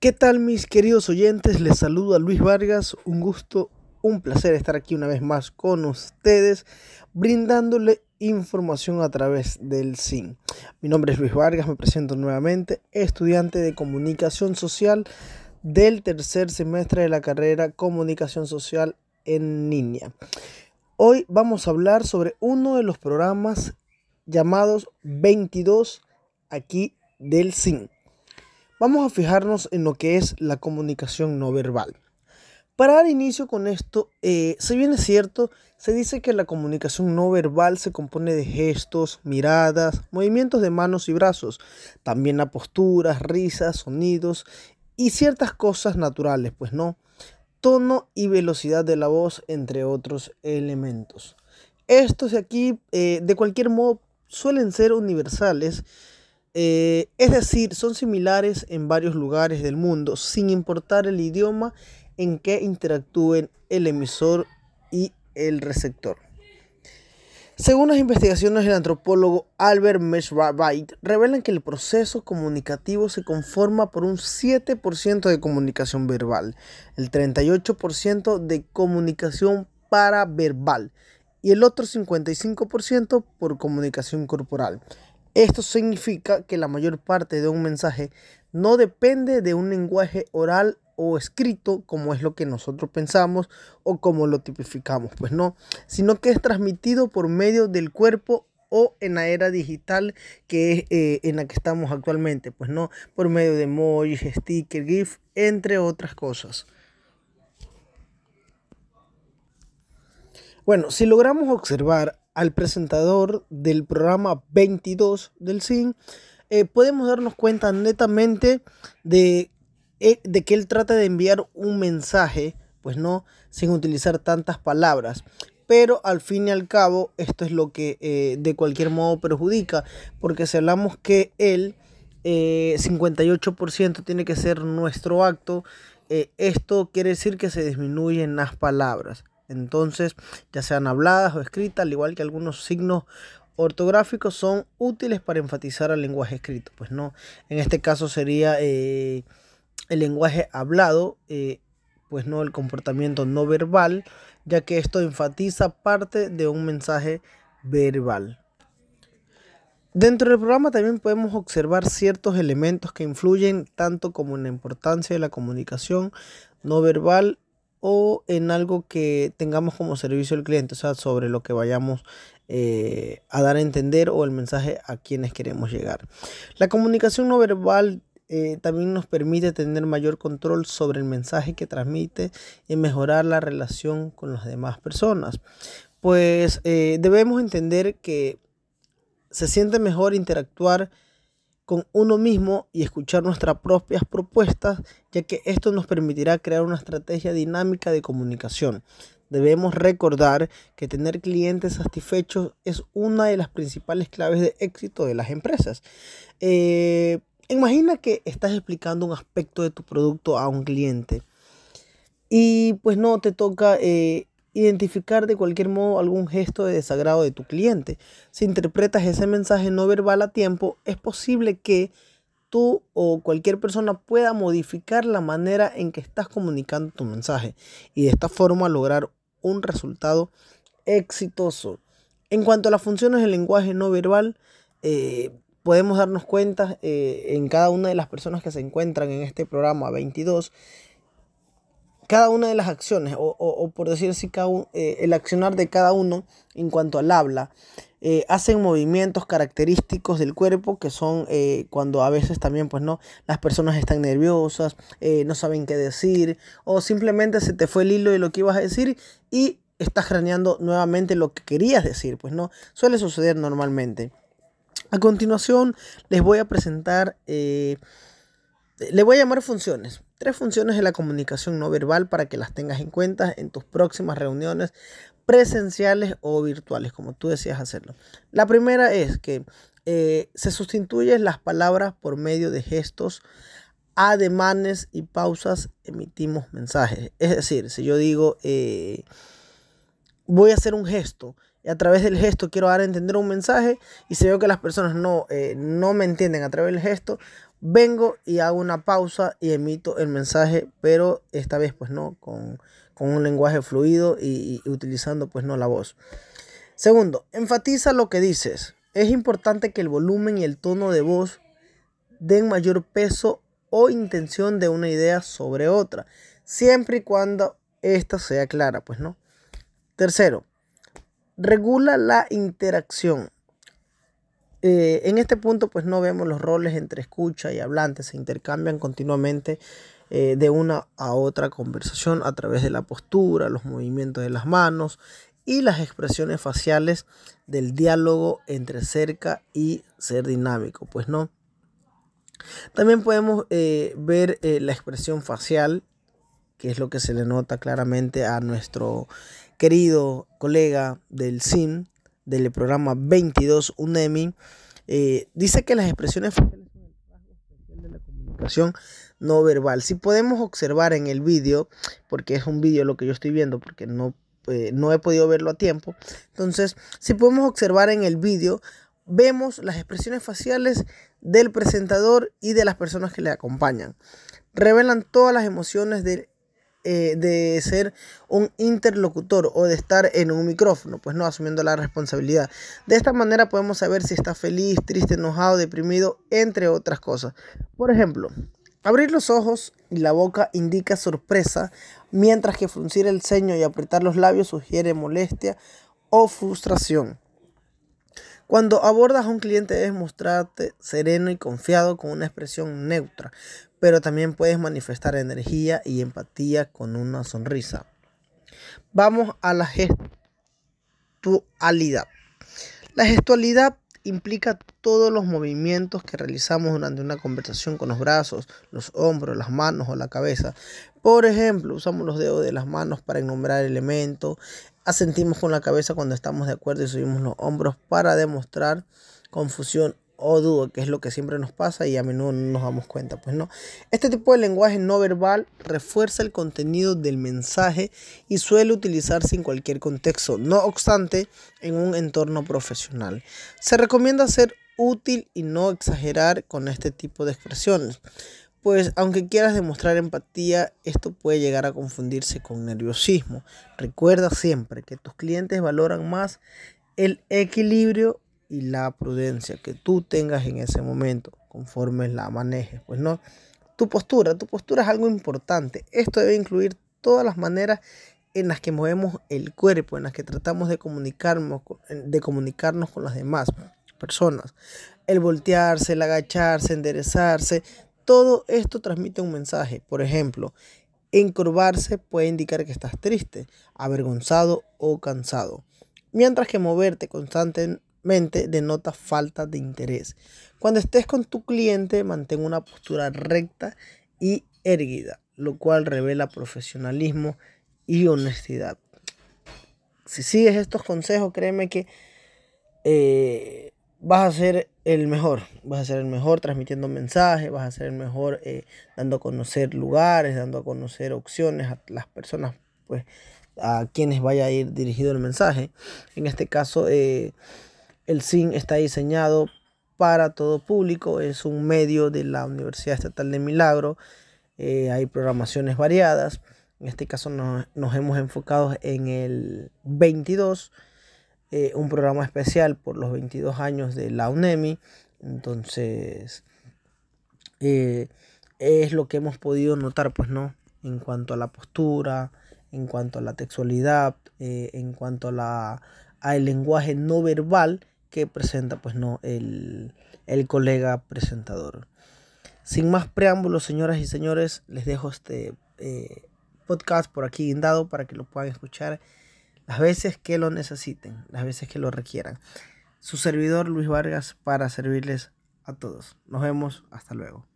¿Qué tal mis queridos oyentes? Les saludo a Luis Vargas, un gusto, un placer estar aquí una vez más con ustedes, brindándole información a través del SIN. Mi nombre es Luis Vargas, me presento nuevamente, estudiante de comunicación social del tercer semestre de la carrera Comunicación Social en línea. Hoy vamos a hablar sobre uno de los programas llamados 22 aquí del SIN. Vamos a fijarnos en lo que es la comunicación no verbal. Para dar inicio con esto, eh, si bien es cierto, se dice que la comunicación no verbal se compone de gestos, miradas, movimientos de manos y brazos, también la postura, risas, sonidos y ciertas cosas naturales, pues no, tono y velocidad de la voz, entre otros elementos. Estos aquí, eh, de cualquier modo, suelen ser universales eh, es decir, son similares en varios lugares del mundo, sin importar el idioma en que interactúen el emisor y el receptor. Según las investigaciones del antropólogo Albert Meshravait, revelan que el proceso comunicativo se conforma por un 7% de comunicación verbal, el 38% de comunicación paraverbal y el otro 55% por comunicación corporal. Esto significa que la mayor parte de un mensaje no depende de un lenguaje oral o escrito como es lo que nosotros pensamos o como lo tipificamos, pues no, sino que es transmitido por medio del cuerpo o en la era digital que es eh, en la que estamos actualmente, pues no, por medio de emojis, stickers, GIF, entre otras cosas. Bueno, si logramos observar al presentador del programa 22 del CIN, eh, podemos darnos cuenta netamente de, de, que él trata de enviar un mensaje, pues no, sin utilizar tantas palabras. Pero al fin y al cabo, esto es lo que eh, de cualquier modo perjudica, porque si hablamos que él, 58% tiene que ser nuestro acto, esto quiere decir que se disminuyen las palabras. Entonces, ya sean habladas o escritas, al igual que algunos signos ortográficos son útiles para enfatizar el lenguaje escrito. Pues no, en este caso sería eh, el lenguaje hablado, eh, pues no el comportamiento no verbal, ya que esto enfatiza parte de un mensaje verbal. Dentro del programa también podemos observar ciertos elementos que influyen tanto como en la importancia de la comunicación no verbal o en algo que tengamos como servicio al cliente, o sea, sobre lo que vayamos eh, a dar a entender o el mensaje a quienes queremos llegar. La comunicación no verbal eh, también nos permite tener mayor control sobre el mensaje que transmite y mejorar la relación con las demás personas. Pues eh, debemos entender que se siente mejor interactuar con uno mismo y escuchar nuestras propias propuestas, ya que esto nos permitirá crear una estrategia dinámica de comunicación. Debemos recordar que tener clientes satisfechos es una de las principales claves de éxito de las empresas. Eh, imagina que estás explicando un aspecto de tu producto a un cliente y pues no te toca eh, identificar de cualquier modo algún gesto de desagrado de tu cliente. Si interpretas ese mensaje no verbal a tiempo, es posible que tú o cualquier persona pueda modificar la manera en que estás comunicando tu mensaje y de esta forma lograr un resultado exitoso. En cuanto a las funciones del lenguaje no verbal, eh, podemos darnos cuenta eh, en cada una de las personas que se encuentran en este programa 22 cada una de las acciones, o, por decir así, cada eh, el accionar de cada uno en cuanto al habla, eh, hacen movimientos característicos del cuerpo que son cuando a veces también, pues no, las personas están nerviosas, no saben qué decir, o simplemente se te fue el hilo de lo que ibas a decir y estás craneando nuevamente lo que querías decir, pues no, suele suceder normalmente. A continuación les voy a presentar, les voy a llamar funciones. Tres funciones de la comunicación no verbal para que las tengas en cuenta en tus próximas reuniones presenciales o virtuales, como tú decías hacerlo. La primera es que eh, se sustituyen las palabras por medio de gestos, ademanes y pausas, emitimos mensajes. Es decir, si yo digo, eh, voy a hacer un gesto y a través del gesto quiero dar a entender un mensaje y si veo que las personas no, eh, no me entienden a través del gesto, vengo y hago una pausa y emito el mensaje, pero esta vez pues no, con, un lenguaje fluido y, y, utilizando pues no la voz. Segundo, enfatiza lo que dices. Es importante que el volumen y el tono de voz den mayor peso o intención de una idea sobre otra, siempre y cuando esta sea clara, pues no. Tercero, regula la interacción. Eh, en este punto pues no vemos los roles entre escucha y hablante, se intercambian continuamente eh, de una a otra conversación a través de la postura, los movimientos de las manos y las expresiones faciales del diálogo entre cerca y ser dinámico, pues no. También podemos eh, ver la expresión facial, que es lo que se le nota claramente a nuestro querido colega del CIN, del programa 22 UNEMI, eh, dice que las expresiones faciales son el rasgo especial de la comunicación no verbal. Si podemos observar en el vídeo, porque es un vídeo lo que yo estoy viendo, porque no, eh, no he podido verlo a tiempo, entonces, si podemos observar en el vídeo, vemos las expresiones faciales del presentador y de las personas que le acompañan. Revelan todas las emociones del eh, de ser un interlocutor o de estar en un micrófono, pues no asumiendo la responsabilidad. De esta manera podemos saber si está feliz, triste, enojado, deprimido, entre otras cosas. Por ejemplo, abrir los ojos y la boca indica sorpresa, mientras que fruncir el ceño y apretar los labios sugiere molestia o frustración. Cuando abordas a un cliente debes mostrarte sereno y confiado con una expresión neutra, pero también puedes manifestar energía y empatía con una sonrisa. Vamos a la gestualidad. La gestualidad implica todos los movimientos que realizamos durante una conversación con los brazos, los hombros, las manos o la cabeza. Por ejemplo, usamos los dedos de las manos para enumerar elementos, asentimos con la cabeza cuando estamos de acuerdo y subimos los hombros para demostrar confusión o duda, que es lo que siempre nos pasa y a menudo no nos damos cuenta. Pues no. Este tipo de lenguaje no verbal refuerza el contenido del mensaje y suele utilizarse en cualquier contexto, no obstante, en un entorno profesional. Se recomienda ser útil y no exagerar con este tipo de expresiones. Pues aunque quieras demostrar empatía, esto puede llegar a confundirse con nerviosismo. Recuerda siempre que tus clientes valoran más el equilibrio y la prudencia que tú tengas en ese momento, conforme la manejes. Pues no, tu postura, tu postura es algo importante. Esto debe incluir todas las maneras en las que movemos el cuerpo, en las que tratamos de comunicarnos, de comunicarnos con las demás personas. El voltearse, el agacharse, enderezarse, todo esto transmite un mensaje. Por ejemplo, encorvarse puede indicar que estás triste, avergonzado o cansado. Mientras que moverte constantemente denota falta de interés. Cuando estés con tu cliente, mantén una postura recta y erguida, lo cual revela profesionalismo y honestidad. Si sigues estos consejos, créeme que eh, vas a ser el mejor. Vas a ser el mejor transmitiendo mensajes, vas a ser el mejor eh, dando a conocer lugares, dando a conocer opciones a las personas, pues a quienes vaya a ir dirigido el mensaje. En este caso, eh, el SIN está diseñado para todo público, es un medio de la Universidad Estatal de Milagro, eh, hay programaciones variadas, en este caso nos, hemos enfocado en el 22, eh, un programa especial por los 22 años de la UNEMI, entonces eh, es lo que hemos podido notar, pues no, en cuanto a la postura, en cuanto a la textualidad, en cuanto a la, al lenguaje no verbal, que presenta pues no el, colega presentador. Sin más preámbulos, señoras y señores, les dejo este eh, podcast por aquí guindado para que lo puedan escuchar las veces que lo necesiten, las veces que lo requieran. Su servidor Luis Vargas para servirles a todos. Nos vemos, hasta luego.